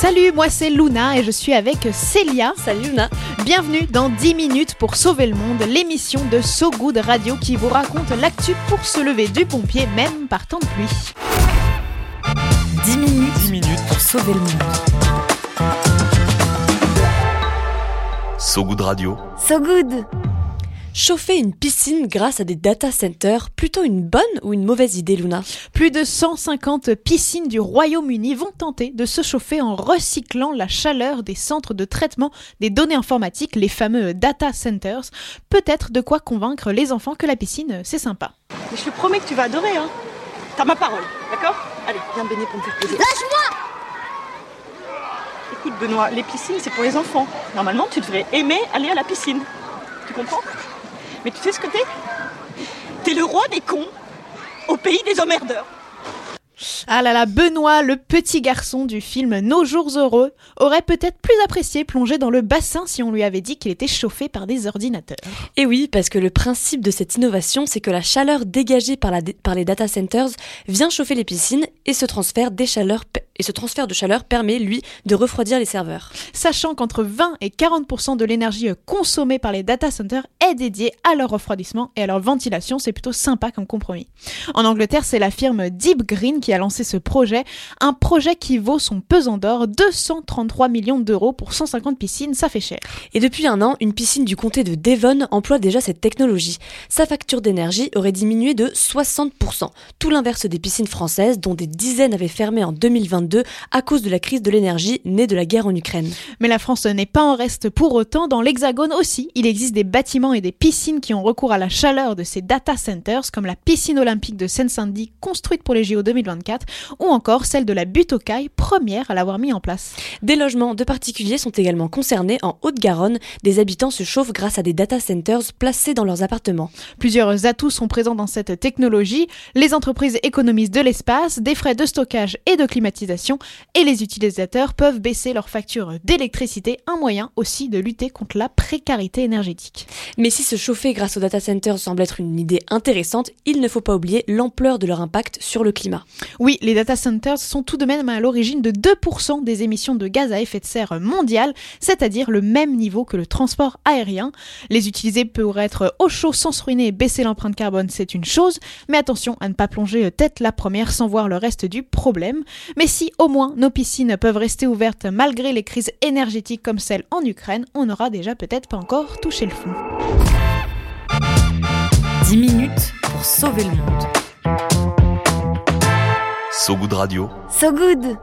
Salut, moi c'est Luna et je suis avec Célia. Salut Luna. Bienvenue dans 10 minutes pour sauver le monde, l'émission de So Good Radio qui vous raconte l'actu pour se lever du pompier même par temps de pluie. 10 minutes, 10 minutes pour sauver le monde. So Good Radio. So Good. Chauffer une piscine grâce à des data centers, plutôt une bonne ou une mauvaise idée, Luna Plus de 150 piscines du Royaume-Uni vont tenter de se chauffer en recyclant la chaleur des centres de traitement des données informatiques, les fameux data centers. Peut-être de quoi convaincre les enfants que la piscine, c'est sympa. Mais je te promets que tu vas adorer, hein. T'as ma parole, d'accord? Allez, viens me baigner pour me faire plaisir. Lâche-moi Écoute, Benoît, les piscines, c'est pour les enfants. Normalement, tu devrais aimer aller à la piscine. Tu comprends? Mais tu sais ce que t'es? T'es le roi des cons au pays des emmerdeurs. Ah là là, Benoît, le petit garçon du film Nos jours heureux, aurait peut-être plus apprécié plonger dans le bassin si on lui avait dit qu'il était chauffé par des ordinateurs. Et oui, parce que le principe de cette innovation, c'est que la chaleur dégagée par, la, par les data centers vient chauffer les piscines et ce transfert, des chaleurs, et ce transfert de chaleur permet, lui, de refroidir les serveurs. Sachant qu'entre 20 et 40% de l'énergie consommée par les data centers est dédiée à leur refroidissement et à leur ventilation, c'est plutôt sympa comme compromis. En Angleterre, c'est la firme Deep Green qui a lancé ce projet, un projet qui vaut son pesant d'or, 233 millions d'euros pour 150 piscines, ça fait cher. Et depuis un an, une piscine du comté de Devon emploie déjà cette technologie. Sa facture d'énergie aurait diminué de 60%, tout l'inverse des piscines françaises dont des dizaines avaient fermé en 2022 à cause de la crise de l'énergie née de la guerre en Ukraine. Mais la France n'est pas en reste pour autant, dans l'Hexagone aussi, il existe des bâtiments et des piscines qui ont recours à la chaleur de ces data centers, comme la piscine olympique de Seine-Saint-Denis construite pour les JO 2024, ou encore celle de la butte aux cailles, première à l'avoir mis en place. Des logements de particuliers sont également concernés en Haute-Garonne. Des habitants se chauffent grâce à des data centers placés dans leurs appartements. Plusieurs atouts sont présents dans cette technologie. Les entreprises économisent de l'espace, des frais de stockage et de climatisation, et les utilisateurs peuvent baisser leur facture d'électricité, un moyen aussi de lutter contre la précarité énergétique. Mais si se chauffer grâce aux data centers semble être une idée intéressante, il ne faut pas oublier l'ampleur de leur impact sur le climat. Oui, les data centers sont tout de même à l'origine de 2% des émissions de gaz à effet de serre mondiales, c'est-à-dire le même niveau que le transport aérien. Les utiliser pour être au chaud sans se ruiner et baisser l'empreinte carbone, c'est une chose, mais attention à ne pas plonger tête la première sans voir le reste du problème. Mais si au moins nos piscines peuvent rester ouvertes malgré les crises énergétiques comme celle en Ukraine, on n'aura déjà peut-être pas encore touché le fond. 10 minutes pour sauver le monde. So Good Radio. So Good